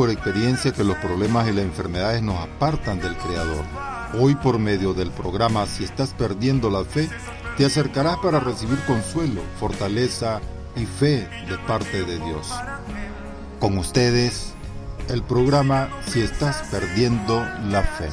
por experiencia que los problemas y las enfermedades nos apartan del Creador. Hoy por medio del programa Si estás perdiendo la fe, te acercarás para recibir consuelo, fortaleza y fe de parte de Dios. Con ustedes, el programa Si estás perdiendo la fe.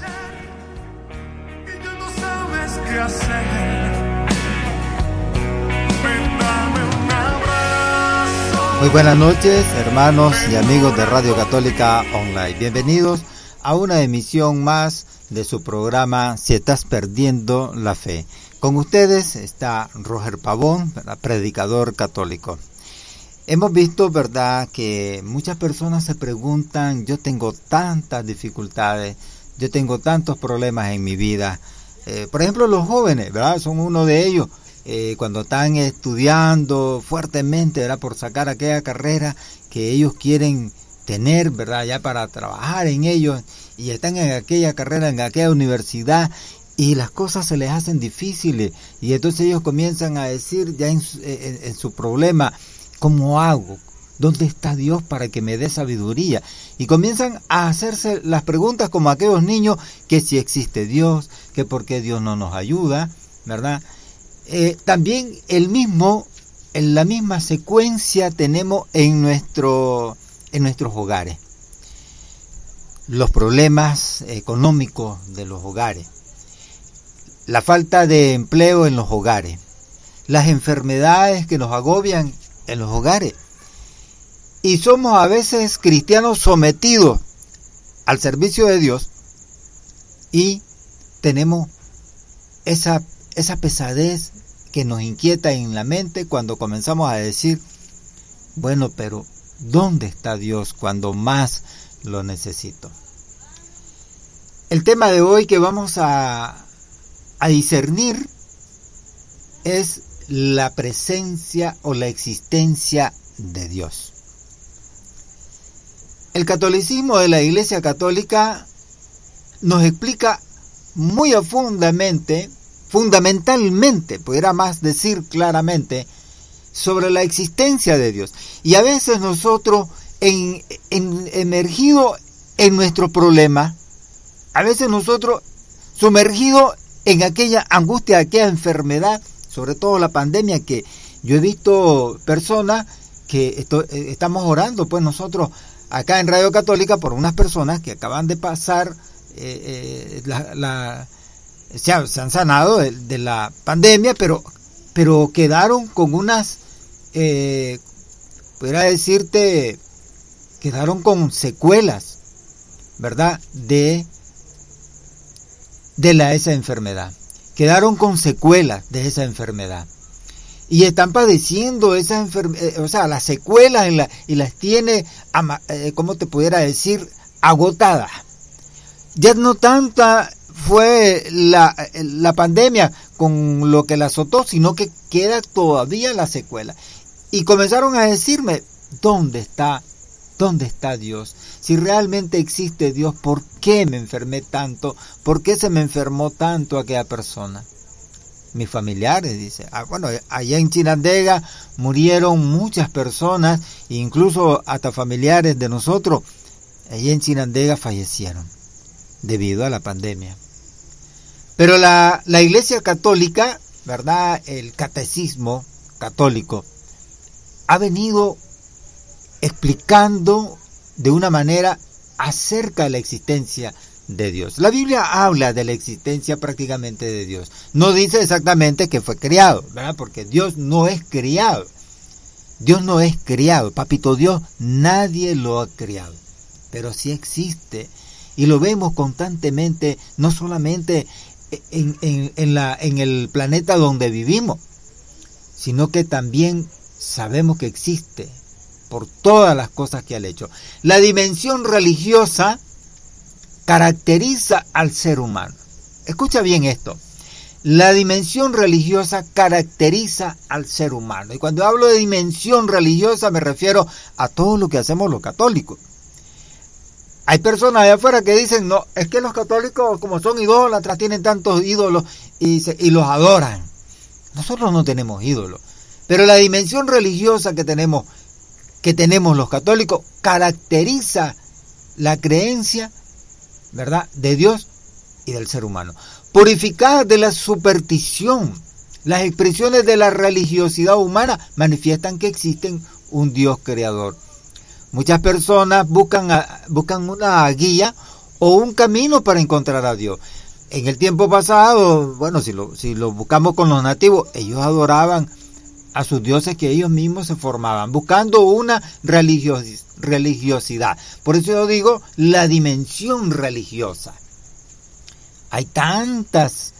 Muy buenas noches, hermanos y amigos de Radio Católica Online. Bienvenidos a una emisión más de su programa Si estás perdiendo la fe. Con ustedes está Roger Pavón, predicador católico. Hemos visto, ¿verdad?, que muchas personas se preguntan, yo tengo tantas dificultades, yo tengo tantos problemas en mi vida. Eh, por ejemplo, los jóvenes, ¿verdad? Son uno de ellos. Eh, cuando están estudiando fuertemente, ¿verdad? Por sacar aquella carrera que ellos quieren tener, ¿verdad? Ya para trabajar en ellos y están en aquella carrera, en aquella universidad y las cosas se les hacen difíciles y entonces ellos comienzan a decir ya en en- en su problema, ¿cómo hago? ¿Dónde está Dios para que me dé sabiduría? Y comienzan a hacerse las preguntas como aquellos niños que si existe Dios, que por qué Dios no nos ayuda, ¿verdad? Eh, también el mismo, en la misma secuencia tenemos en, nuestro, en nuestros hogares. Los problemas económicos de los hogares, la falta de empleo en los hogares, las enfermedades que nos agobian en los hogares. Y somos a veces cristianos sometidos al servicio de Dios y tenemos esa, esa pesadez que nos inquieta en la mente cuando comenzamos a decir, bueno, pero ¿dónde está Dios cuando más lo necesito? El tema de hoy que vamos a, a discernir es la presencia o la existencia de Dios. El catolicismo de la Iglesia Católica nos explica muy profundamente, fundamentalmente, pudiera más decir claramente, sobre la existencia de Dios. Y a veces nosotros, en, en- emergido en nuestro problema, a veces nosotros sumergido en aquella angustia, aquella enfermedad, sobre todo la pandemia, que yo he visto personas que eh, estamos orando, pues nosotros acá en Radio Católica por unas personas que acaban de pasar, eh, eh, la, la- se, han, se han sanado de, la pandemia, pero, pero quedaron con unas, eh, pudiera decirte, quedaron con secuelas, ¿verdad? De, de la, esa enfermedad. Quedaron con secuelas de esa enfermedad. Y están padeciendo esas enfermedades, o sea, las secuelas y las tiene, eh, ¿cómo te pudiera decir? Agotadas. Ya no tanta fue la, la pandemia con lo que la azotó, sino que queda todavía la secuela. Y comenzaron a decirme, ¿dónde está? ¿Dónde está Dios? Si realmente existe Dios, ¿por qué me enfermé tanto? ¿Por qué se me enfermó tanto aquella persona? Mis familiares, dice. Ah, bueno, allá en Chinandega murieron muchas personas, incluso hasta familiares de nosotros. Allá en Chinandega fallecieron debido a la pandemia. Pero la, la Iglesia Católica, ¿verdad? El catecismo católico ha venido explicando de una manera acerca de la existencia de Dios. La Biblia habla de la existencia prácticamente de Dios. No dice exactamente que fue creado, ¿verdad? Porque Dios no es criado. Dios no es criado. Papito Dios, nadie lo ha criado. Pero sí existe. Y lo vemos constantemente, no solamente en, en, en la, en el planeta donde vivimos, sino que también sabemos que existe por todas las cosas que ha hecho. La dimensión religiosa caracteriza al ser humano. Escucha bien esto. La dimensión religiosa caracteriza al ser humano. Y cuando hablo de dimensión religiosa me refiero a todo lo que hacemos los católicos. Hay personas allá afuera que dicen, no, es que los católicos como son idólatras, tienen tantos ídolos y, y los adoran. Nosotros no tenemos ídolos. Pero la dimensión religiosa que tenemos, que tenemos los católicos, caracteriza la creencia, ¿verdad?, de Dios y del ser humano. Purificada de la superstición, las expresiones de la religiosidad humana manifiestan que existen un Dios creador Muchas personas buscan, buscan una guía o un camino para encontrar a Dios. En el tiempo pasado, bueno, si lo, si lo buscamos con los nativos, ellos adoraban a sus dioses que ellos mismos se formaban, buscando una religiosidad. Por eso yo digo la dimensión religiosa. Hay tantas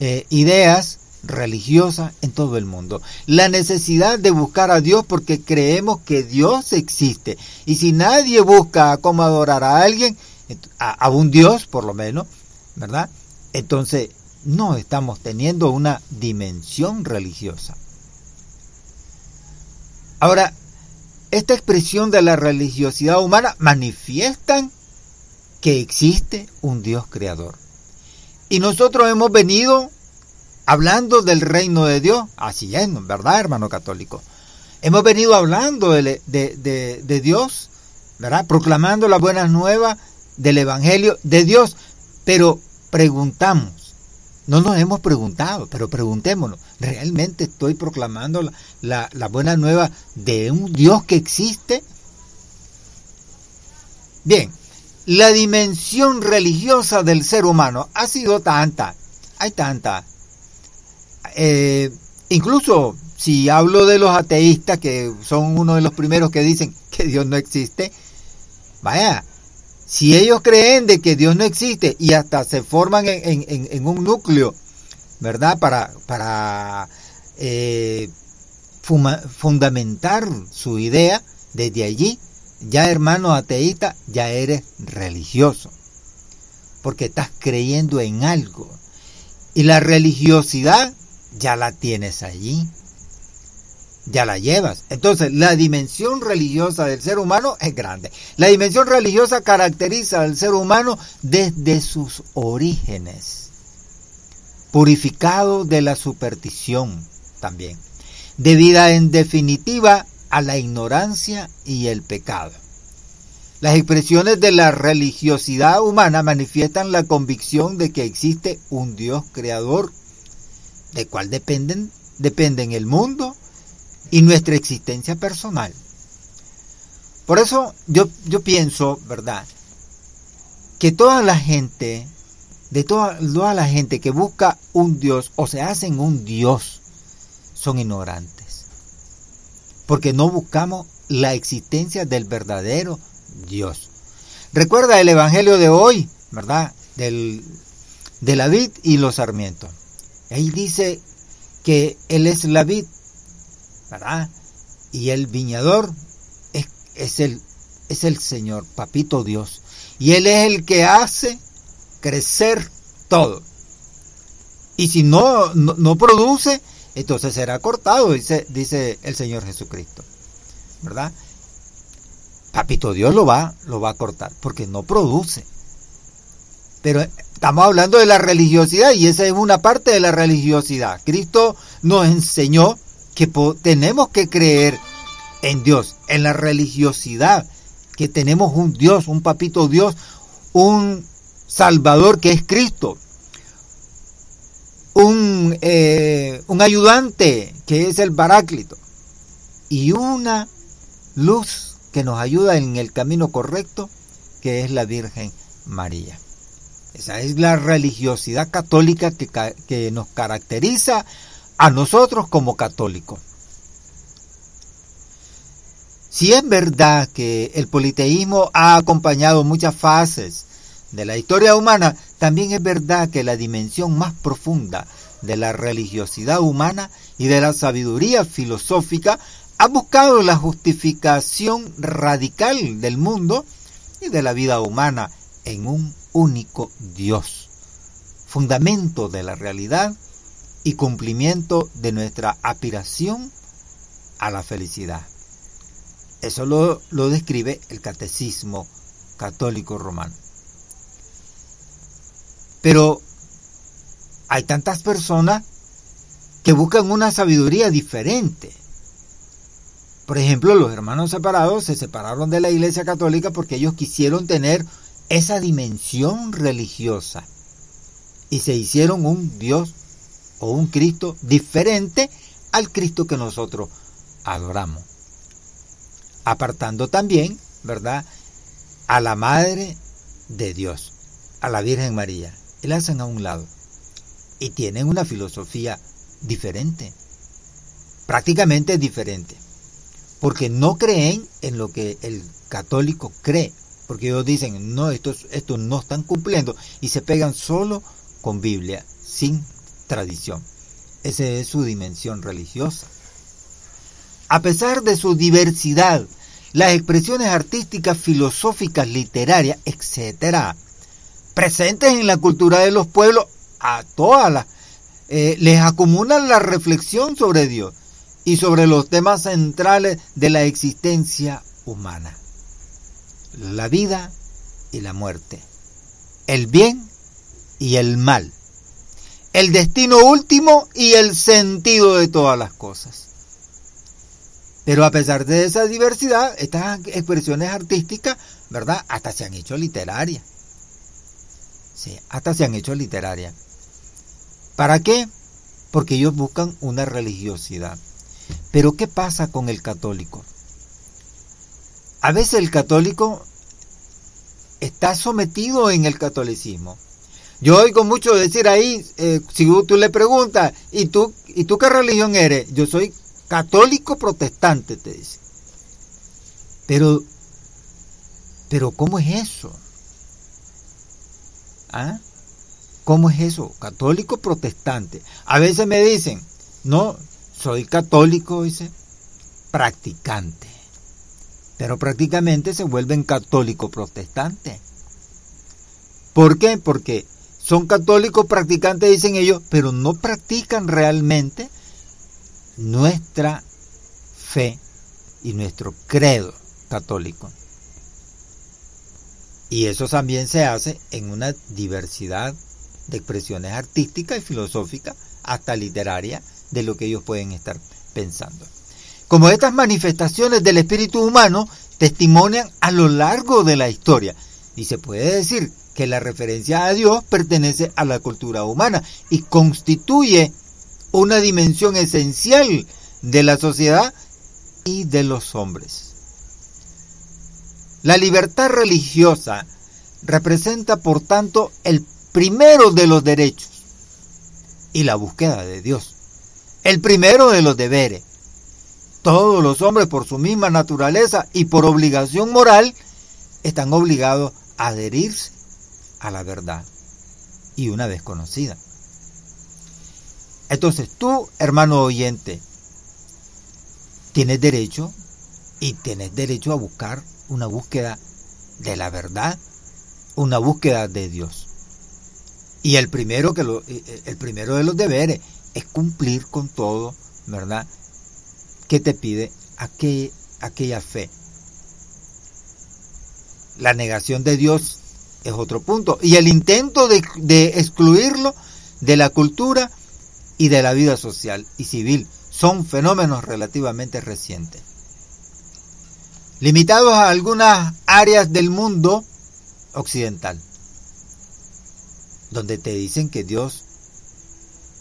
eh, ideas religiosa en todo el mundo. La necesidad de buscar a Dios porque creemos que Dios existe. Y si nadie busca cómo adorar a alguien, a, un Dios por lo menos, ¿verdad? Entonces no estamos teniendo una dimensión religiosa. Ahora, esta expresión de la religiosidad humana manifiestan que existe un Dios creador. Y nosotros hemos venido hablando del reino de Dios. Así es, ¿verdad, hermano católico? Hemos venido hablando de, de, Dios, ¿verdad? Proclamando las buenas nuevas del Evangelio de Dios. Pero preguntamos, no nos hemos preguntado, pero preguntémonos, ¿realmente estoy proclamando la, la, la buena nueva de un Dios que existe? Bien, la dimensión religiosa del ser humano ha sido tanta, hay tanta, eh, incluso si hablo de los ateístas, que son uno de los primeros que dicen que Dios no existe, vaya, si ellos creen de que Dios no existe y hasta se forman en, un núcleo, ¿verdad? Para, para eh, fundamentar su idea, desde allí, ya hermano ateísta, ya eres religioso, porque estás creyendo en algo. Y la religiosidad ya la tienes allí. Ya la llevas. Entonces, la dimensión religiosa del ser humano es grande. La dimensión religiosa caracteriza al ser humano desde sus orígenes. Purificado de la superstición también. Debida en definitiva a la ignorancia y el pecado. Las expresiones de la religiosidad humana manifiestan la convicción de que existe un Dios creador de cuál dependen, dependen el mundo y nuestra existencia personal. Por eso yo, yo pienso, ¿verdad? Que toda la gente, de toda, toda la gente que busca un Dios o se hacen un Dios, son ignorantes. Porque no buscamos la existencia del verdadero Dios. Recuerda el Evangelio de hoy, ¿verdad? Del, de la vid y los sarmientos. Ahí dice que Él es la vid, ¿verdad? Y el viñador es, el, es el Señor, Papito Dios. Y Él es el que hace crecer todo. Y si no, no, produce, entonces será cortado, dice, dice el Señor Jesucristo. ¿Verdad? Papito Dios lo va, lo va a cortar, porque no produce. Pero estamos hablando de la religiosidad y esa es una parte de la religiosidad. Cristo nos enseñó que tenemos que creer en Dios, en la religiosidad, que tenemos un Dios, un papito Dios, un Salvador que es Cristo, un, eh, ayudante que es el Paráclito y una luz que nos ayuda en el camino correcto que es la Virgen María. Esa es la religiosidad católica que, nos caracteriza a nosotros como católicos. Si es verdad que el politeísmo ha acompañado muchas fases de la historia humana, también es verdad que la dimensión más profunda de la religiosidad humana y de la sabiduría filosófica ha buscado la justificación radical del mundo y de la vida humana en un único Dios, fundamento de la realidad y cumplimiento de nuestra aspiración a la felicidad. Eso lo, describe el catecismo católico romano. Pero hay tantas personas que buscan una sabiduría diferente. Por ejemplo, los hermanos separados se separaron de la Iglesia Católica porque ellos quisieron tener esa dimensión religiosa y se hicieron un Dios o un Cristo diferente al Cristo que nosotros adoramos. Apartando también, ¿verdad?, a la Madre de Dios, a la Virgen María, y la hacen a un lado. Y tienen una filosofía diferente, prácticamente diferente, porque no creen en lo que el católico cree, porque ellos dicen, no, estos, estos no están cumpliendo, y se pegan solo con Biblia, sin tradición. Esa es su dimensión religiosa. A pesar de su diversidad, las expresiones artísticas, filosóficas, literarias, etc., presentes en la cultura de los pueblos, a todas las, eh, les acumulan la reflexión sobre Dios y sobre los temas centrales de la existencia humana. La vida y la muerte. El bien y el mal. El destino último y el sentido de todas las cosas. Pero a pesar de esa diversidad, estas expresiones artísticas, ¿verdad? Hasta se han hecho literarias. Sí, hasta se han hecho literarias. ¿Para qué? Porque ellos buscan una religiosidad. Pero ¿qué pasa con el católico? A veces el católico está sometido en el catolicismo. Yo oigo mucho decir ahí, eh, si tú le preguntas, ¿y tú, ¿y tú qué religión eres? Yo soy católico protestante, te dice. Pero, pero ¿cómo es eso? ¿Ah? ¿Cómo es eso? Católico protestante. A veces me dicen, no, soy católico, dice, practicante. Pero prácticamente se vuelven católico protestante. ¿Por qué? Porque son católicos practicantes, dicen ellos, pero no practican realmente nuestra fe y nuestro credo católico. Y eso también se hace en una diversidad de expresiones artísticas y filosóficas, hasta literarias, de lo que ellos pueden estar pensando. Como estas manifestaciones del espíritu humano testimonian a lo largo de la historia, y se puede decir que la referencia a Dios pertenece a la cultura humana y constituye una dimensión esencial de la sociedad y de los hombres. La libertad religiosa representa, por tanto, el primero de los derechos y la búsqueda de Dios. El primero de los deberes. Todos los hombres, por su misma naturaleza y por obligación moral, están obligados a adherirse a la verdad y una vez conocida. Entonces tú, hermano oyente, tienes derecho y tienes derecho a buscar una búsqueda de la verdad, una búsqueda de Dios. Y el primero, que eh, eh, el primero de los deberes es cumplir con todo, ¿verdad? Que te pide aquella, aquella fe. La negación de Dios es otro punto. Y el intento de, de excluirlo de la cultura y de la vida social y civil son fenómenos relativamente recientes. Limitados a algunas áreas del mundo occidental, donde te dicen que Dios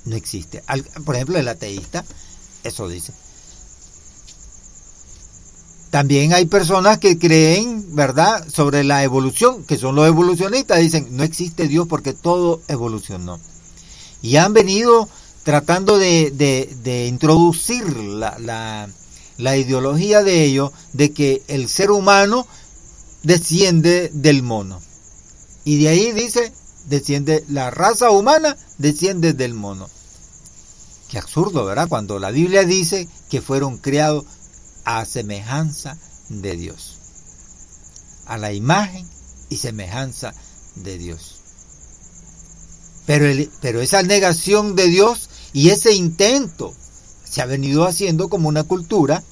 no existe. Por ejemplo, el ateísta, eso dice. También hay personas que creen, ¿verdad?, sobre la evolución, que son los evolucionistas, dicen, no existe Dios porque todo evolucionó. Y han venido tratando de, introducir la, la, ideología de ellos de que el ser humano desciende del mono. Y de ahí dice, desciende la raza humana, desciende del mono. Qué absurdo, ¿verdad? Cuando la Biblia dice que fueron creados a semejanza de Dios. A la imagen y semejanza de Dios. Pero, pero esa negación de Dios y ese intento se ha venido haciendo como una cultura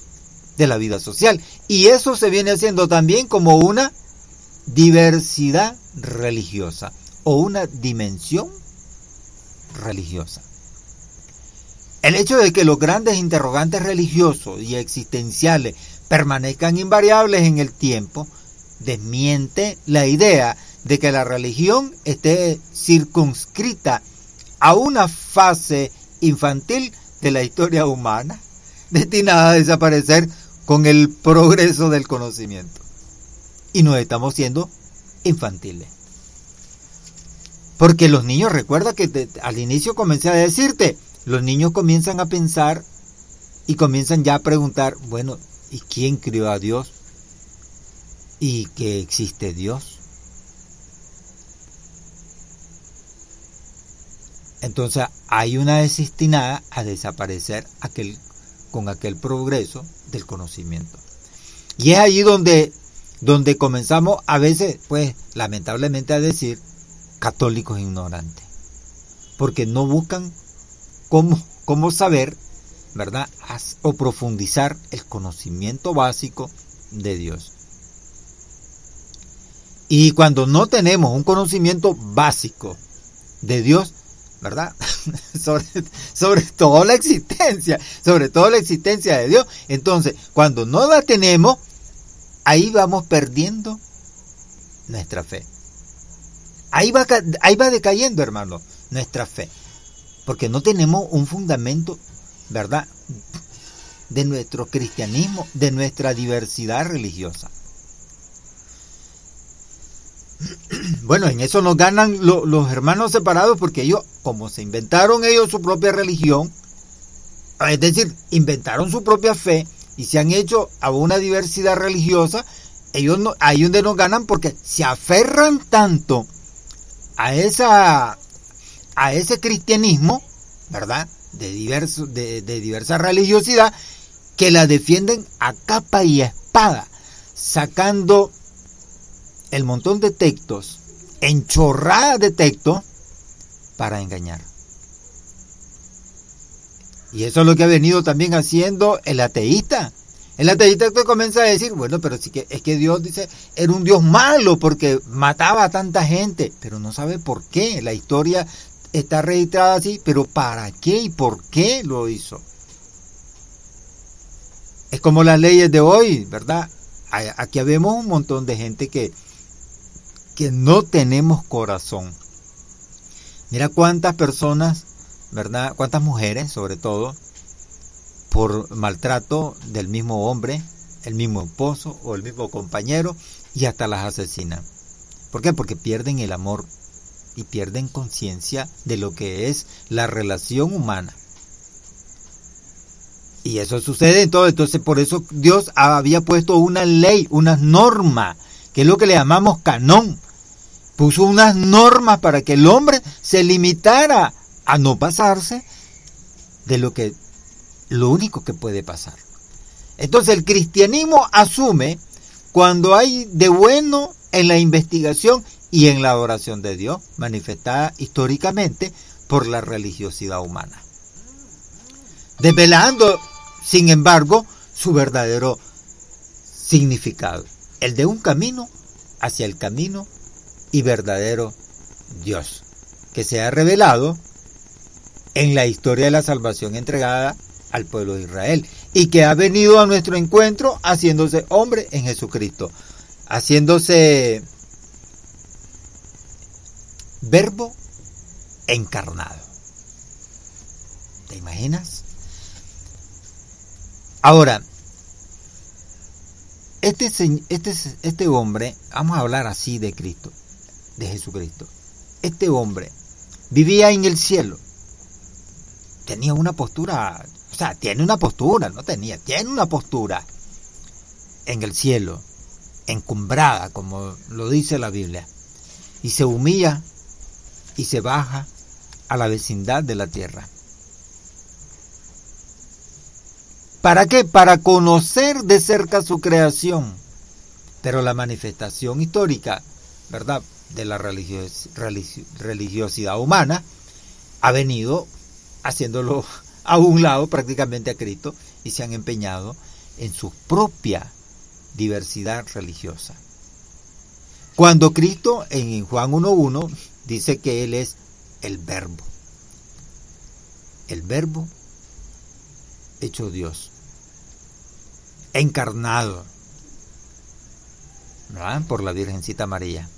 de la vida social. Y eso se viene haciendo también como una diversidad religiosa o una dimensión religiosa. El hecho de que los grandes interrogantes religiosos y existenciales permanezcan invariables en el tiempo desmiente la idea de que la religión esté circunscrita a una fase infantil de la historia humana, destinada a desaparecer con el progreso del conocimiento. Y no estamos siendo infantiles. Porque los niños, recuerda que al inicio comencé a decirte, los niños comienzan a pensar y comienzan ya a preguntar, bueno, ¿y quién crió a Dios? ¿Y que existe Dios? Entonces hay una desestinada a desaparecer con aquel progreso del conocimiento. Y es ahí donde, donde comenzamos a veces, pues lamentablemente a decir, católicos ignorantes. Porque no buscan cómo, cómo saber, ¿verdad? O profundizar el conocimiento básico de Dios. Y cuando no tenemos un conocimiento básico de Dios, ¿verdad? sobre, sobre todo la existencia, sobre todo la existencia de Dios. Entonces, cuando no la tenemos, ahí vamos perdiendo nuestra fe. Ahí va, ahí va decayendo, hermano, nuestra fe. Porque no tenemos un fundamento, ¿verdad? De nuestro cristianismo, de nuestra diversidad religiosa. Bueno, en eso nos ganan los hermanos separados porque ellos, como se inventaron ellos su propia religión, es decir, inventaron su propia fe y se han hecho a una diversidad religiosa, ellos no, ahí donde nos ganan porque se aferran tanto a esa a ese cristianismo, ¿verdad? De diverso, de, de diversa religiosidad, que la defienden a capa y espada, sacando el montón de textos, enchorrada de textos, para engañar. Y eso es lo que ha venido también haciendo el ateísta. El ateísta que comienza a decir, bueno, pero sí que es que Dios dice, era un Dios malo porque mataba a tanta gente, pero no sabe por qué. La historia está registrada así, pero ¿para qué y por qué lo hizo? Es como las leyes de hoy, ¿verdad? Aquí vemos un montón de gente que que no tenemos corazón. Mira cuántas personas, ¿verdad? Cuántas mujeres, sobre todo, por maltrato del mismo hombre, el mismo esposo o el mismo compañero, y hasta las asesinan. ¿Por qué? Porque pierden el amor y pierden conciencia de lo que es la relación humana. Y eso sucede en todo. Entonces, por eso Dios había puesto una ley, una norma que es lo que le llamamos canón. Puso unas normas para que el hombre se limitara a no pasarse de lo que lo único que puede pasar. Entonces el cristianismo asume cuando hay de bueno en la investigación y en la adoración de Dios, manifestada históricamente por la religiosidad humana. Desvelando, sin embargo, su verdadero significado el de un camino hacia el camino y verdadero Dios, que se ha revelado en la historia de la salvación entregada al pueblo de Israel y que ha venido a nuestro encuentro haciéndose hombre en Jesucristo, haciéndose verbo encarnado. ¿Te imaginas? Ahora, este, este, este hombre, vamos a hablar así de Cristo, de Jesucristo. Este hombre vivía en el cielo. Tenía una postura, o sea, tiene una postura, no tenía, tiene una postura en el cielo, encumbrada, como lo dice la Biblia. Y se humilla y se baja a la vecindad de la tierra. ¿Para qué? Para conocer de cerca su creación. Pero la manifestación histórica, ¿verdad?, de la religiosidad humana ha venido haciéndolo a un lado prácticamente a Cristo y se han empeñado en su propia diversidad religiosa. Cuando Cristo en Juan 1.1 dice que Él es el verbo. El verbo hecho Dios. Encarnado. ¿verdad? Por la Virgencita María.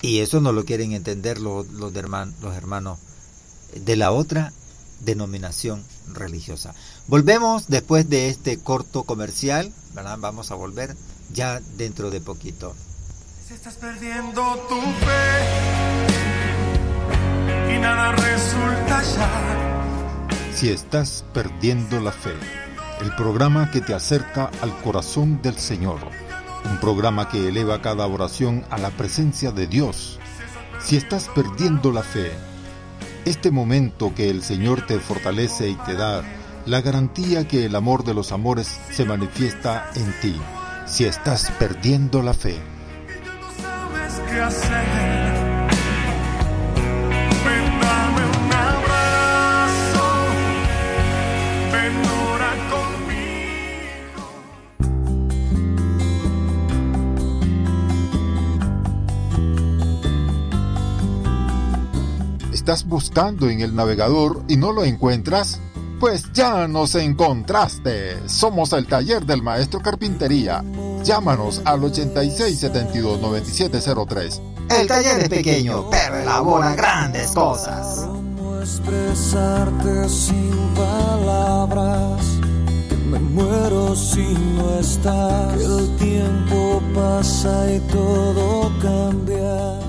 Y eso no lo quieren entender los, los, hermanos, los hermanos de la otra denominación religiosa. Volvemos después de este corto comercial, ¿verdad? Vamos a volver ya dentro de poquito. Si estás perdiendo tu fe y nada resulta ya. Si estás perdiendo la fe, el programa que te acerca al corazón del Señor, un programa que eleva cada oración a la presencia de Dios. Si estás perdiendo la fe, este momento que el Señor te fortalece y te da la garantía que el amor de los amores se manifiesta en ti, si estás perdiendo la fe. Conmigo. ¿Estás buscando en el navegador y no lo encuentras? Pues ya nos encontraste. Somos el taller del maestro Carpintería. Llámanos al 8672-9703. El taller es pequeño, pero elabora grandes cosas. ¿Cómo expresarte sin palabras? Que me muero si no estás. Que el tiempo pasa y todo cambia.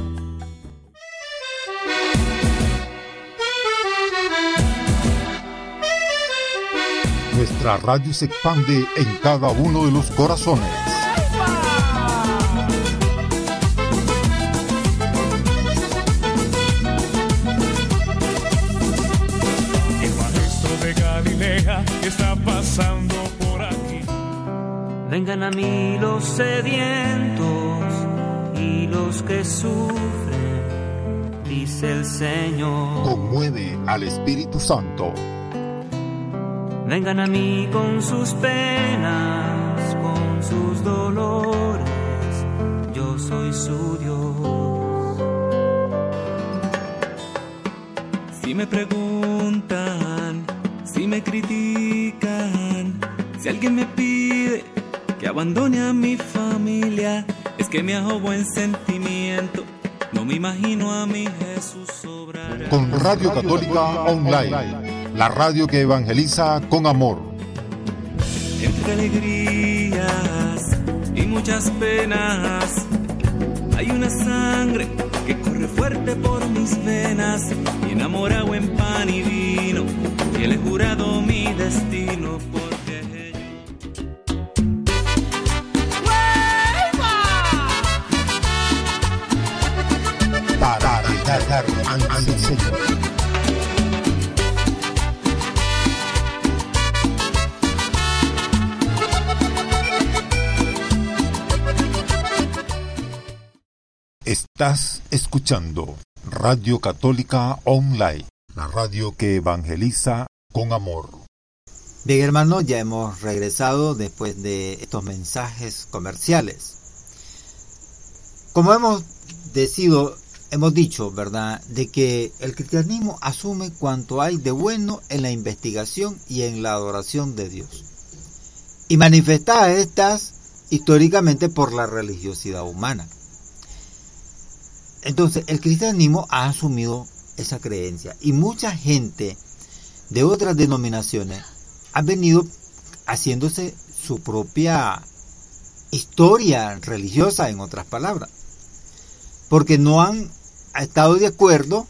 Nuestra radio se expande en cada uno de los corazones. A mí los sedientos y los que sufren, dice el Señor. Conmueve al Espíritu Santo. Vengan a mí con sus penas, con sus dolores, yo soy su Dios. Si me preguntan, si me critican, si alguien me pide que abandone a mi familia, es que me hago buen sentimiento. No me imagino a mi Jesús obrar. Con Radio Católica Online, la radio que evangeliza con amor. Entre alegrías y muchas penas, hay una sangre que corre fuerte por mis venas y enamorado en pan y vino. Y él he jurado mi destino porque dar al Señor. Estás escuchando Radio Católica Online, la radio que evangeliza con amor. Bien, hermanos, ya hemos regresado después de estos mensajes comerciales. Como hemos decido, hemos dicho, ¿verdad?, de que el cristianismo asume cuanto hay de bueno en la investigación y en la adoración de Dios. Y manifesta estas históricamente por la religiosidad humana. Entonces, el cristianismo ha asumido esa creencia y mucha gente de otras denominaciones ha venido haciéndose su propia historia religiosa, en otras palabras, porque no han estado de acuerdo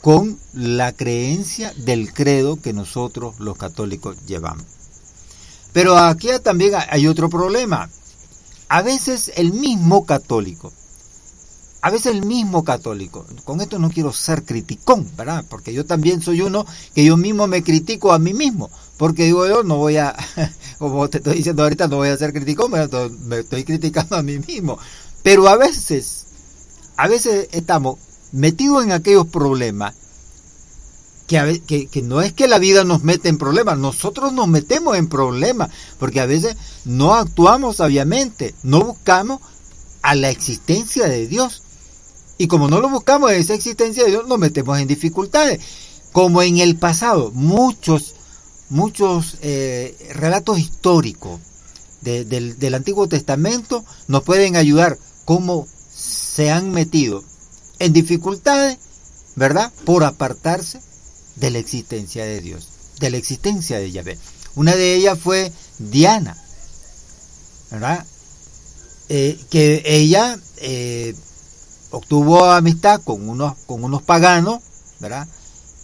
con la creencia del credo que nosotros los católicos llevamos. Pero aquí también hay otro problema. A veces el mismo católico a veces el mismo católico, con esto no quiero ser criticón, ¿verdad? Porque yo también soy uno que yo mismo me critico a mí mismo, porque digo yo no voy a, como te estoy diciendo ahorita, no voy a ser criticón, me estoy criticando a mí mismo. Pero a veces, a veces estamos metidos en aquellos problemas que, que no es que la vida nos mete en problemas, nosotros nos metemos en problemas, porque a veces no actuamos sabiamente, no buscamos a la existencia de Dios. Y como no lo buscamos esa existencia de Dios, nos metemos en dificultades. Como en el pasado, muchos, muchos eh, relatos históricos del, del Antiguo Testamento nos pueden ayudar cómo se han metido en dificultades, ¿verdad? Por apartarse de la existencia de Dios, de la existencia de Yahvé. Una de ellas fue Diana, ¿verdad? Eh, que ella eh, obtuvo amistad con unos, con unos paganos, ¿verdad?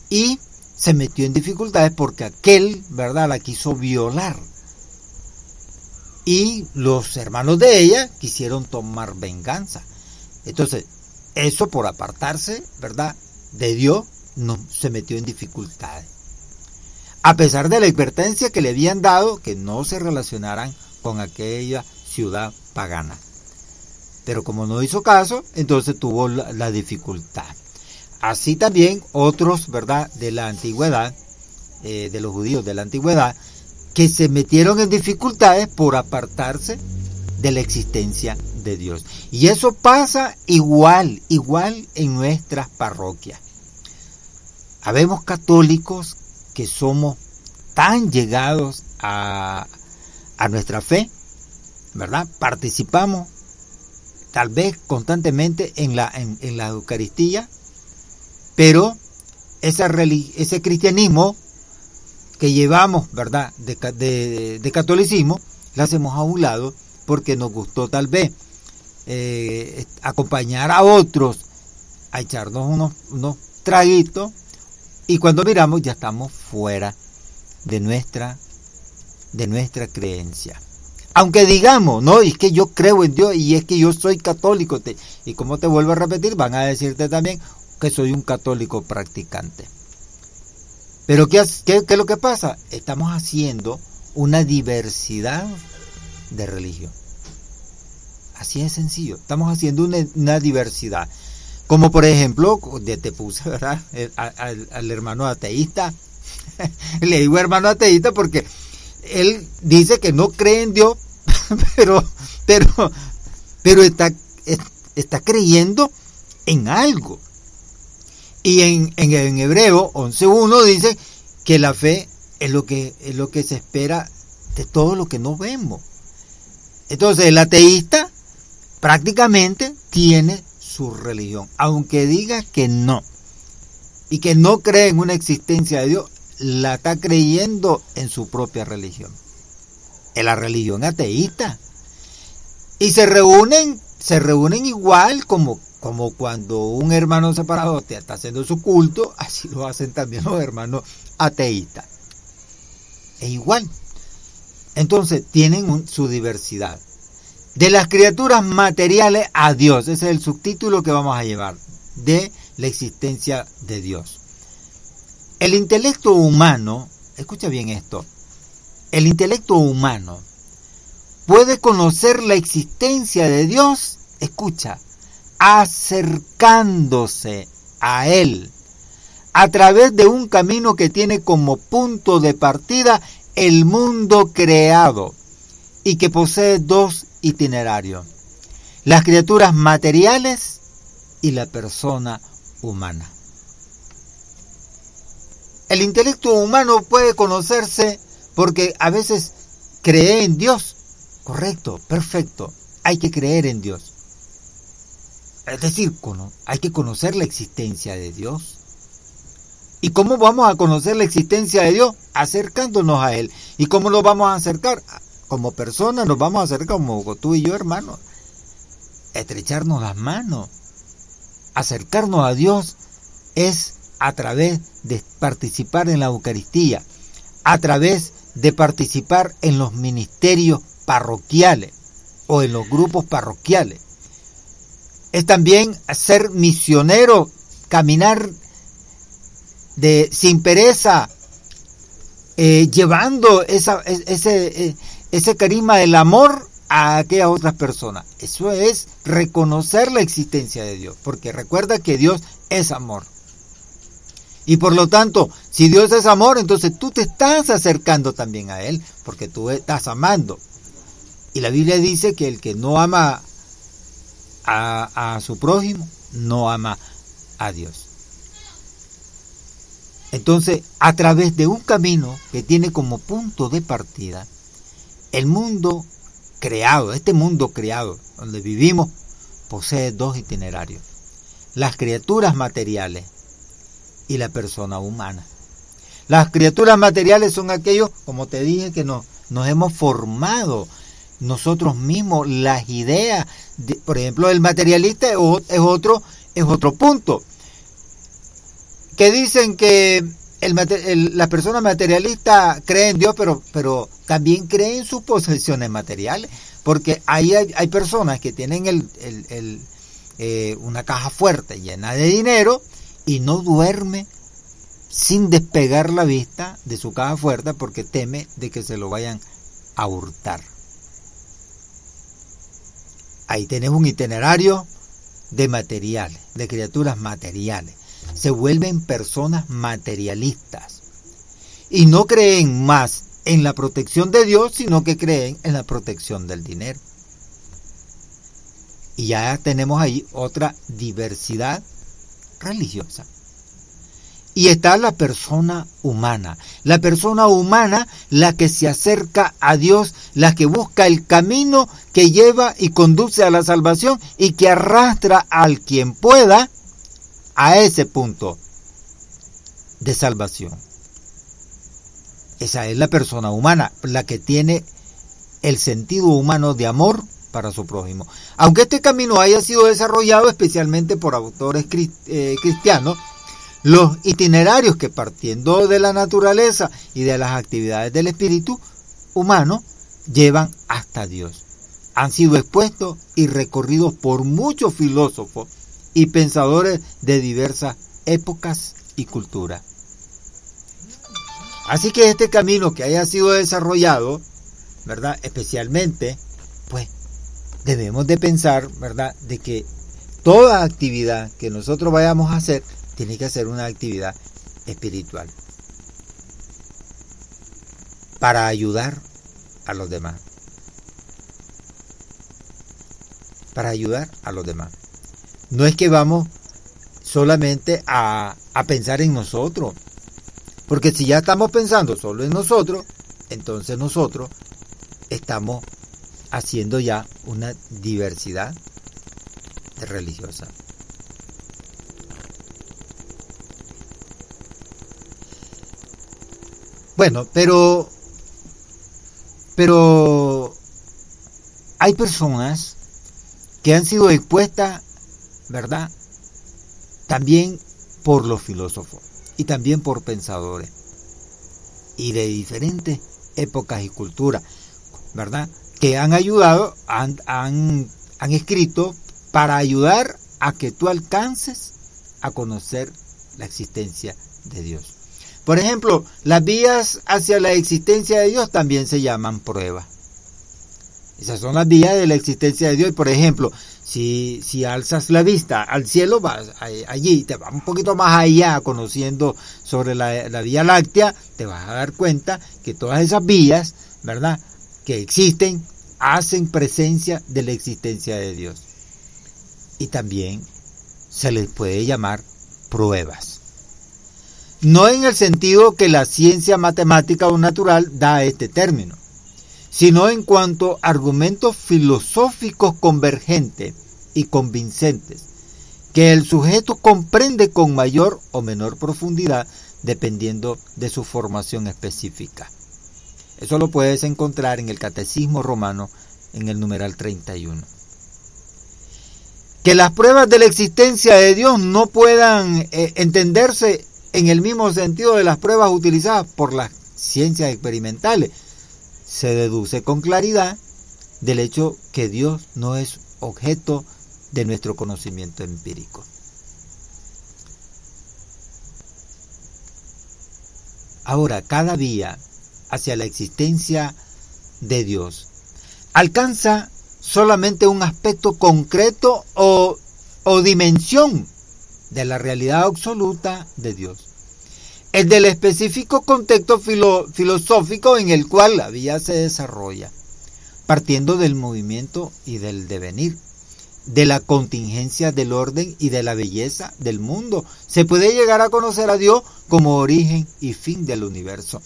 Y se metió en dificultades porque aquel, ¿verdad?, la quiso violar. Y los hermanos de ella quisieron tomar venganza. Entonces, eso por apartarse, ¿verdad?, de Dios, no, se metió en dificultades. A pesar de la advertencia que le habían dado que no se relacionaran con aquella ciudad pagana. Pero como no hizo caso, entonces tuvo la, dificultad. Así también otros, ¿verdad?, de la antigüedad, eh, de los judíos de la antigüedad, que se metieron en dificultades por apartarse de la existencia de Dios. Y eso pasa igual, igual en nuestras parroquias. Habemos católicos que somos tan llegados a, a nuestra fe, ¿verdad? Participamos tal vez constantemente en la, en, la Eucaristía, pero ese cristianismo que llevamos, ¿verdad?, de, de, catolicismo, la hacemos a un lado porque nos gustó tal vez eh, acompañar a otros a echarnos unos, unos traguitos y cuando miramos ya estamos fuera de nuestra, de nuestra creencia. Aunque digamos, no, es que yo creo en Dios y es que yo soy católico. y como te vuelvo a repetir, van a decirte también que soy un católico practicante. Pero ¿qué, qué, qué es lo que pasa? Estamos haciendo una diversidad de religión. Así es sencillo. Estamos haciendo una, diversidad. Como por ejemplo, te puse, ¿verdad? Al, al hermano ateísta. Le digo hermano ateísta porque él dice que no cree en Dios, pero, pero, pero está, está creyendo en algo. Y en, en, en Hebreo 11.1 dice que la fe es lo que, es lo que se espera de todo lo que no vemos. Entonces el ateísta prácticamente tiene su religión, aunque diga que no, y que no cree en una existencia de Dios, la está creyendo en su propia religión, en la religión ateísta. Y se reúnen, se reúnen igual como, como cuando un hermano separado está haciendo su culto, así lo hacen también los hermanos ateístas. Es igual. Entonces tienen su diversidad. De las criaturas materiales a Dios, ese es el subtítulo que vamos a llevar, de la existencia de Dios. El intelecto humano, escucha bien esto, el intelecto humano puede conocer la existencia de Dios, escucha, acercándose a Él a través de un camino que tiene como punto de partida el mundo creado y que posee dos itinerarios, las criaturas materiales y la persona humana. El intelecto humano puede conocerse porque a veces cree en Dios. Correcto, perfecto. Hay que creer en Dios. Es decir, hay que conocer la existencia de Dios. ¿Y cómo vamos a conocer la existencia de Dios? Acercándonos a Él. ¿Y cómo lo vamos a acercar? Como personas nos vamos a acercar como tú y yo, hermanos. Estrecharnos las manos. Acercarnos a Dios es a través de participar en la Eucaristía, a través de participar en los ministerios parroquiales o en los grupos parroquiales. Es también ser misionero, caminar de, sin pereza, eh, llevando esa, ese, eh, ese carisma del amor a aquellas otras personas. Eso es reconocer la existencia de Dios, porque recuerda que Dios es amor. Y por lo tanto, si Dios es amor, entonces tú te estás acercando también a Él, porque tú estás amando. Y la Biblia dice que el que no ama a, a su prójimo, no ama a Dios. Entonces, a través de un camino que tiene como punto de partida el mundo creado, este mundo creado, donde vivimos, posee dos itinerarios. Las criaturas materiales y la persona humana. Las criaturas materiales son aquellos, como te dije, que nos, nos hemos formado nosotros mismos, las ideas, de, por ejemplo, el materialista es otro, es otro punto. Que dicen que el, el, la persona materialista cree en Dios, pero, pero también cree en sus posesiones materiales, porque ahí hay, hay personas que tienen el, el, eh, una caja fuerte llena de dinero y no duerme sin despegar la vista de su caja fuerte porque teme de que se lo vayan a hurtar. Ahí tenemos un itinerario de materiales, de criaturas materiales. Se vuelven personas materialistas y no creen más en la protección de Dios, sino que creen en la protección del dinero. Y ya tenemos ahí otra diversidad religiosa. Y está la persona humana. La persona humana, la que se acerca a Dios, la que busca el camino que lleva y conduce a la salvación y que arrastra al quien pueda a ese punto de salvación. Esa es la persona humana, la que tiene el sentido humano de amor para su prójimo. Aunque este camino haya sido desarrollado especialmente por autores eh, cristianos, los itinerarios que partiendo de la naturaleza y de las actividades del espíritu humano llevan hasta Dios. Han sido expuestos y recorridos por muchos filósofos y pensadores de diversas épocas y culturas. Así que este camino que haya sido desarrollado, ¿verdad? Especialmente, pues debemos de pensar, ¿verdad? De que toda actividad que nosotros vayamos a hacer tiene que ser una actividad espiritual para ayudar a los demás. Para ayudar a los demás. No es que vamos solamente a, a pensar en nosotros. Porque si ya estamos pensando solo en nosotros, entonces nosotros estamos haciendo ya una diversidad religiosa. Bueno, pero pero hay personas que han sido expuestas, ¿verdad? También por los filósofos y también por pensadores y de diferentes épocas y culturas, ¿verdad? Que han ayudado, han, han, han escrito para ayudar a que tú alcances a conocer la existencia de Dios. Por ejemplo, las vías hacia la existencia de Dios también se llaman pruebas. Esas son las vías de la existencia de Dios. Por ejemplo, si, alzas la vista al cielo, vas allí, te vas un poquito más allá conociendo sobre la, la Vía Láctea, te vas a dar cuenta que todas esas vías, ¿verdad?, que existen, hacen presencia de la existencia de Dios. Y también se les puede llamar pruebas. No en el sentido que la ciencia matemática o natural da este término, sino en cuanto a argumentos filosóficos convergentes y convincentes, que el sujeto comprende con mayor o menor profundidad dependiendo de su formación específica. Eso lo puedes encontrar en el Catecismo Romano en el numeral 31. Que las pruebas de la existencia de Dios no puedan eh, entenderse en el mismo sentido de las pruebas utilizadas por las ciencias experimentales. Se deduce con claridad del hecho que Dios no es objeto de nuestro conocimiento empírico. Ahora, cada vía hacia la existencia de Dios alcanza solamente un aspecto concreto o, o dimensión de la realidad absoluta de Dios. El del específico contexto filosófico en el cual la vía se desarrolla, partiendo del movimiento y del devenir, de la contingencia del orden y de la belleza del mundo. Se puede llegar a conocer a Dios como origen y fin del universo.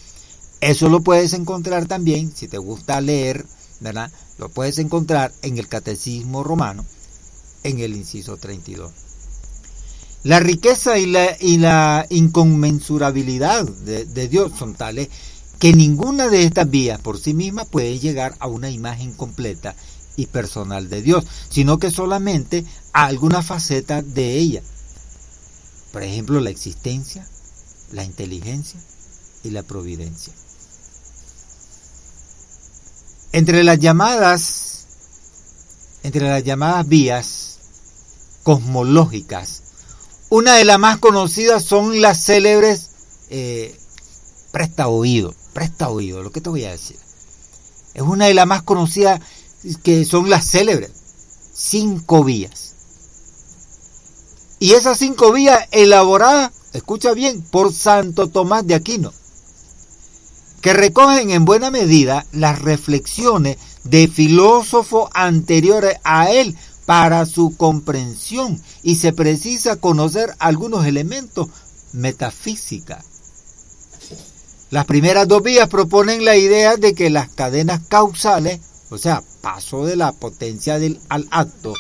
Eso lo puedes encontrar también, si te gusta leer, ¿verdad? Lo puedes encontrar en el Catecismo Romano, en el inciso 32. La riqueza y la, inconmensurabilidad de, de Dios son tales que ninguna de estas vías por sí misma puede llegar a una imagen completa y personal de Dios, sino que solamente a alguna faceta de ella. Por ejemplo, la existencia, la inteligencia y la providencia. Entre las llamadas, entre las llamadas vías cosmológicas, una de las más conocidas son las célebres eh, presta oído, presta oído, lo que te voy a decir. Es una de las más conocidas que son las célebres, cinco vías. Y esas cinco vías elaboradas, escucha bien, por Santo Tomás de Aquino que recogen en buena medida las reflexiones de filósofos anteriores a él para su comprensión y se precisa conocer algunos elementos metafísica. Las primeras dos vías proponen la idea de que las cadenas causales, o sea, paso de la potencia del, al acto,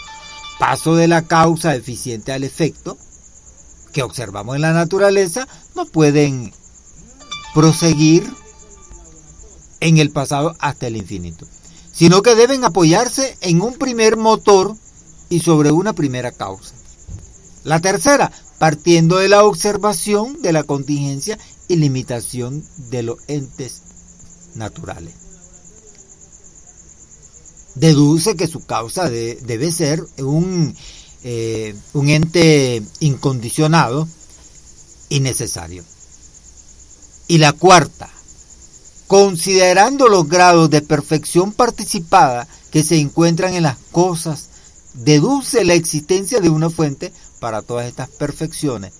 paso de la causa eficiente al efecto, que observamos en la naturaleza, no pueden proseguir en el pasado hasta el infinito, sino que deben apoyarse en un primer motor y sobre una primera causa. La tercera, partiendo de la observación de la contingencia y limitación de los entes naturales. Deduce que su causa debe ser un, eh, un ente incondicionado y necesario. Y la cuarta, considerando los grados de perfección participada que se encuentran en las cosas, deduce la existencia de una fuente para todas estas perfecciones.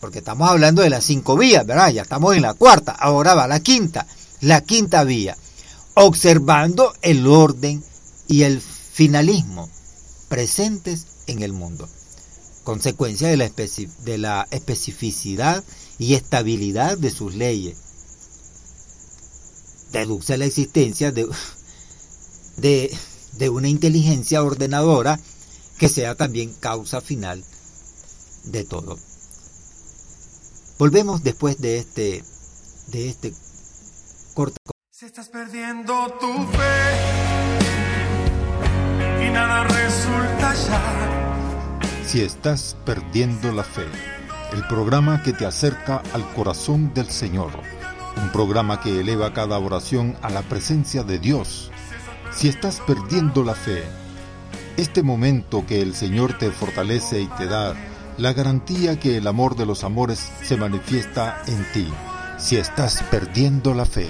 Porque estamos hablando de las cinco vías, ¿verdad? Ya estamos en la cuarta, ahora va la quinta, la quinta vía, observando el orden y el finalismo presentes en el mundo, consecuencia de la, de la especificidad y estabilidad de sus leyes, deduce la existencia de, de, una inteligencia ordenadora que sea también causa final de todo. Volvemos después de este, de este corto. Si estás perdiendo tu fe y nada resulta ya. Si estás perdiendo la fe, el programa que te acerca al corazón del Señor un programa que eleva cada oración a la presencia de Dios. Si estás perdiendo la fe, este momento que el Señor te fortalece y te da la garantía que el amor de los amores se manifiesta en ti. Si estás perdiendo la fe.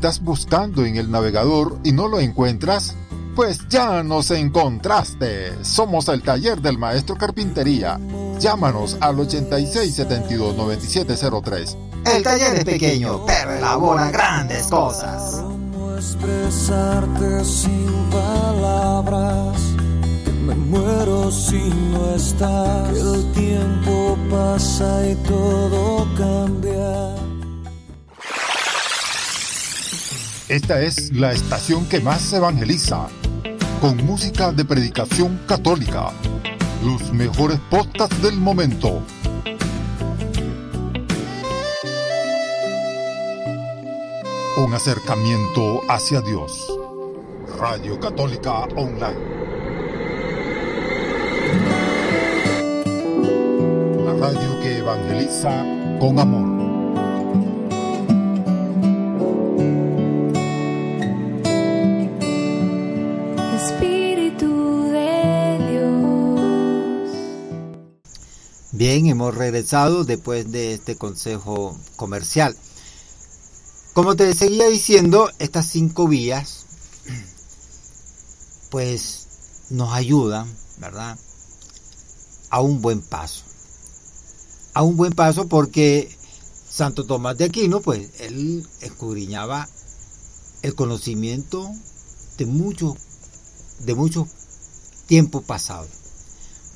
Estás buscando en el navegador y no lo encuentras? Pues ya nos encontraste. Somos el taller del maestro Carpintería. Llámanos al 8672-9703. El taller es pequeño, pero elabora grandes cosas. ¿Cómo expresarte sin palabras? Que me muero si no estás. Que el tiempo pasa y todo cambia Esta es la estación que más evangeliza, con música de predicación católica, los mejores podcasts del momento. Un acercamiento hacia Dios. Radio Católica Online. La radio que evangeliza con amor. Bien, hemos regresado después de este consejo comercial. Como te seguía diciendo, estas cinco vías, pues nos ayudan, ¿verdad? A un buen paso. A un buen paso porque Santo Tomás de Aquino, pues él escudriñaba el conocimiento de mucho, de mucho tiempo pasado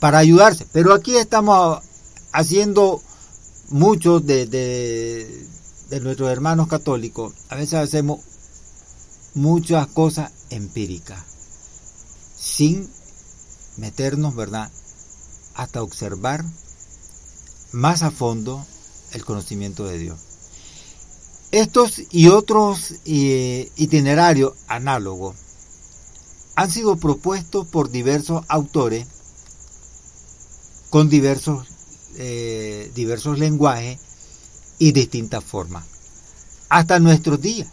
para ayudarse. Pero aquí estamos haciendo muchos de, de, nuestros hermanos católicos, a veces hacemos muchas cosas empíricas, sin meternos, ¿verdad?, hasta observar más a fondo el conocimiento de Dios. Estos y otros eh, itinerarios análogos han sido propuestos por diversos autores con diversos, eh, diversos lenguajes y distintas formas, hasta nuestros días.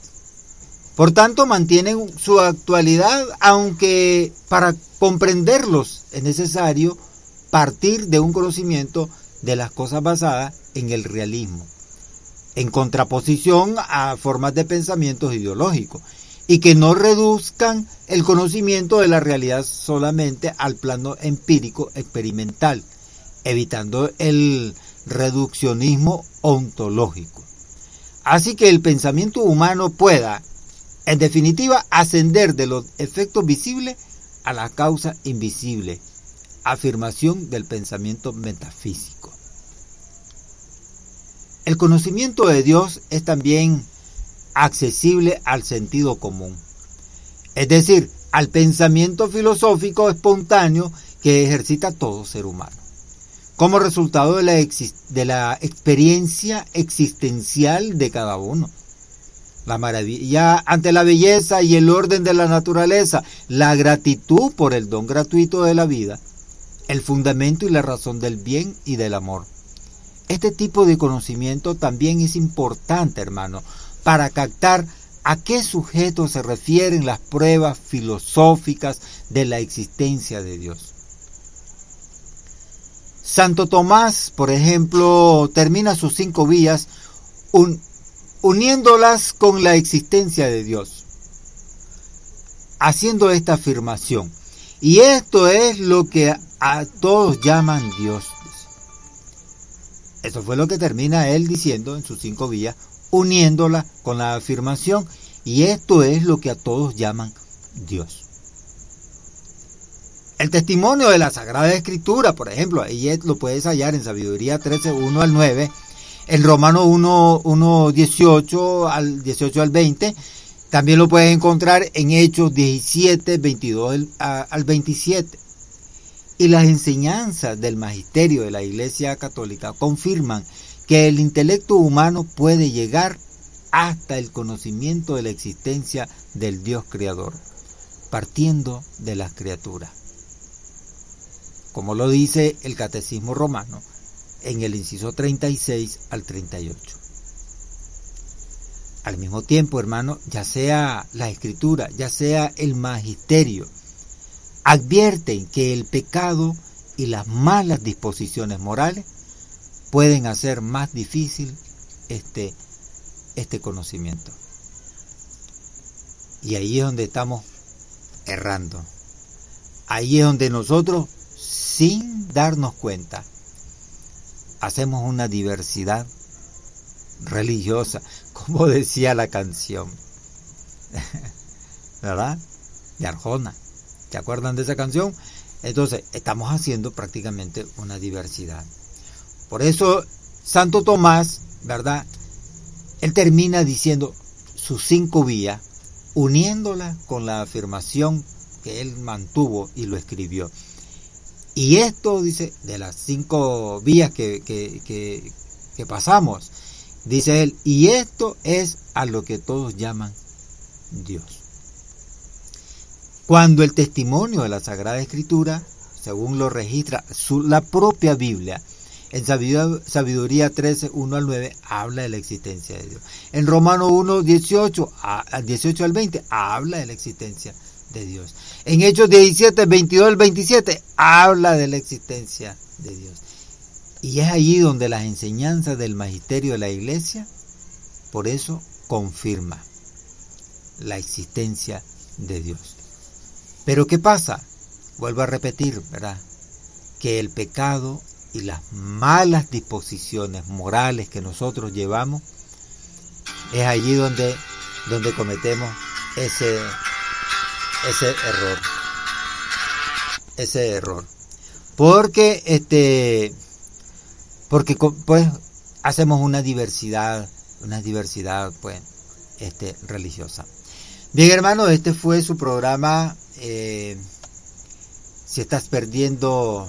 Por tanto, mantienen su actualidad, aunque para comprenderlos es necesario partir de un conocimiento de las cosas basadas en el realismo, en contraposición a formas de pensamientos ideológicos, y que no reduzcan el conocimiento de la realidad solamente al plano empírico experimental, evitando el reduccionismo ontológico. Así que el pensamiento humano pueda, en definitiva, ascender de los efectos visibles a la causa invisible, afirmación del pensamiento metafísico. El conocimiento de Dios es también accesible al sentido común, es decir, al pensamiento filosófico espontáneo que ejercita todo ser humano, como resultado de la, experiencia existencial de cada uno. La maravilla ante la belleza y el orden de la naturaleza, la gratitud por el don gratuito de la vida, el fundamento y la razón del bien y del amor. Este tipo de conocimiento también es importante, hermano, para captar a qué sujeto se refieren las pruebas filosóficas de la existencia de Dios. Santo Tomás, por ejemplo, termina sus cinco vías uniéndolas con la existencia de Dios, haciendo esta afirmación. Y esto es lo que a todos llaman Dios. Eso fue lo que termina él diciendo en sus cinco vías, uniéndola con la afirmación, y esto es lo que a todos llaman Dios. El testimonio de la Sagrada Escritura, por ejemplo, ahí lo puedes hallar en Sabiduría 13, 1 al 9, en Romano 1, 1 18 al 18 al 20, también lo puedes encontrar en Hechos 17, 22 al 27. Y las enseñanzas del magisterio de la Iglesia Católica confirman que el intelecto humano puede llegar hasta el conocimiento de la existencia del Dios creador, partiendo de las criaturas. Como lo dice el Catecismo Romano en el inciso 36 al 38. Al mismo tiempo, hermano, ya sea la escritura, ya sea el magisterio, advierten que el pecado y las malas disposiciones morales pueden hacer más difícil este, este conocimiento. Y ahí es donde estamos errando. Ahí es donde nosotros, sin darnos cuenta, hacemos una diversidad religiosa, como decía la canción. ¿Verdad? De Arjona. ¿Se acuerdan de esa canción? Entonces, estamos haciendo prácticamente una diversidad. Por eso Santo Tomás, ¿verdad? Él termina diciendo sus cinco vías, uniéndola con la afirmación que él mantuvo y lo escribió. Y esto, dice, de las cinco vías que, que pasamos, dice él, y esto es a lo que todos llaman Dios. Cuando el testimonio de la Sagrada Escritura, según lo registra la propia Biblia, en Sabiduría 13, 1 al 9, habla de la existencia de Dios. En Romano 1, 18, 18 al 20, habla de la existencia de Dios. En Hechos 17, 22 al 27, habla de la existencia de Dios. Y es allí donde las enseñanzas del magisterio de la iglesia, por eso, confirma la existencia de Dios. Pero ¿qué pasa? Vuelvo a repetir, ¿verdad? Que el pecado y las malas disposiciones morales que nosotros llevamos es allí donde, donde cometemos ese, ese error. Ese error. Porque este porque pues hacemos una diversidad, una diversidad pues este religiosa. Bien, hermano, este fue su programa eh, si estás perdiendo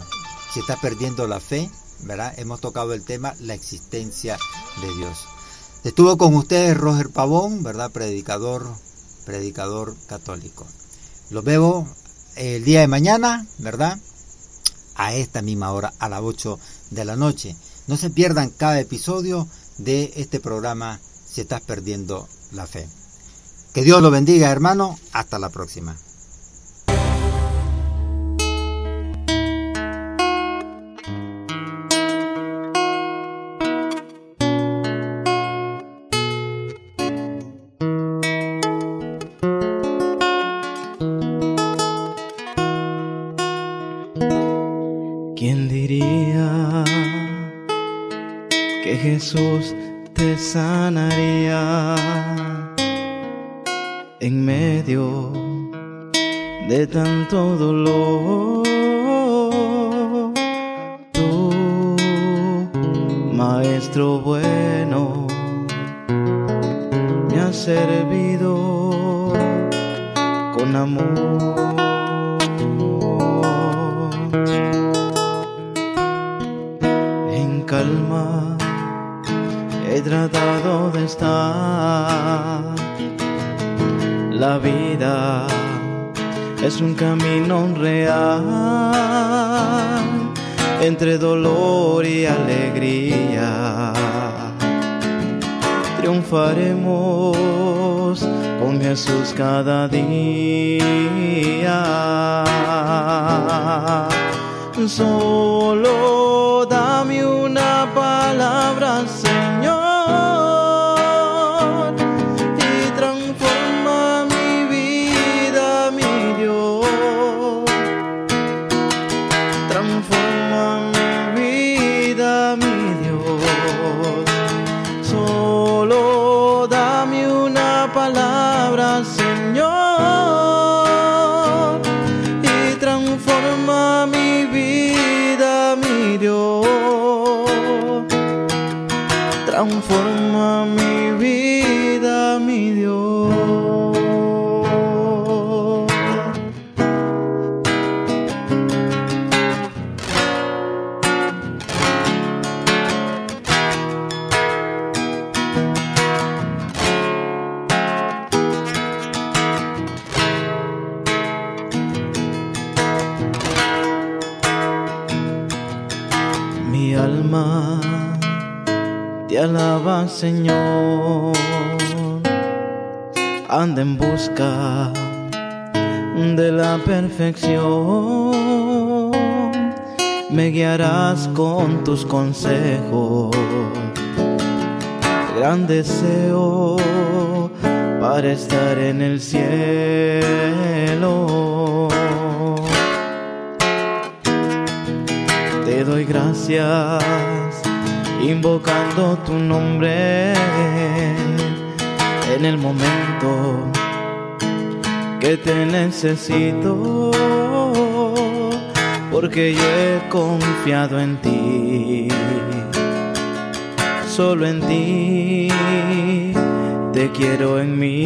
si estás perdiendo la fe, ¿verdad? Hemos tocado el tema la existencia de Dios. Estuvo con ustedes Roger Pavón, ¿verdad? Predicador, predicador católico. Los veo el día de mañana, ¿verdad? A esta misma hora, a las 8 de la noche. No se pierdan cada episodio de este programa si estás perdiendo la fe. Que Dios lo bendiga, hermano. Hasta la próxima. Jesús cada día. Solo dame una palabra, Señor, Señor. Anda en busca de la perfección. Me guiarás con tus consejos. Gran deseo para estar en el cielo. Te doy gracias invocando tu nombre en el momento que te necesito, porque yo he confiado en ti, solo en ti te quiero en mí.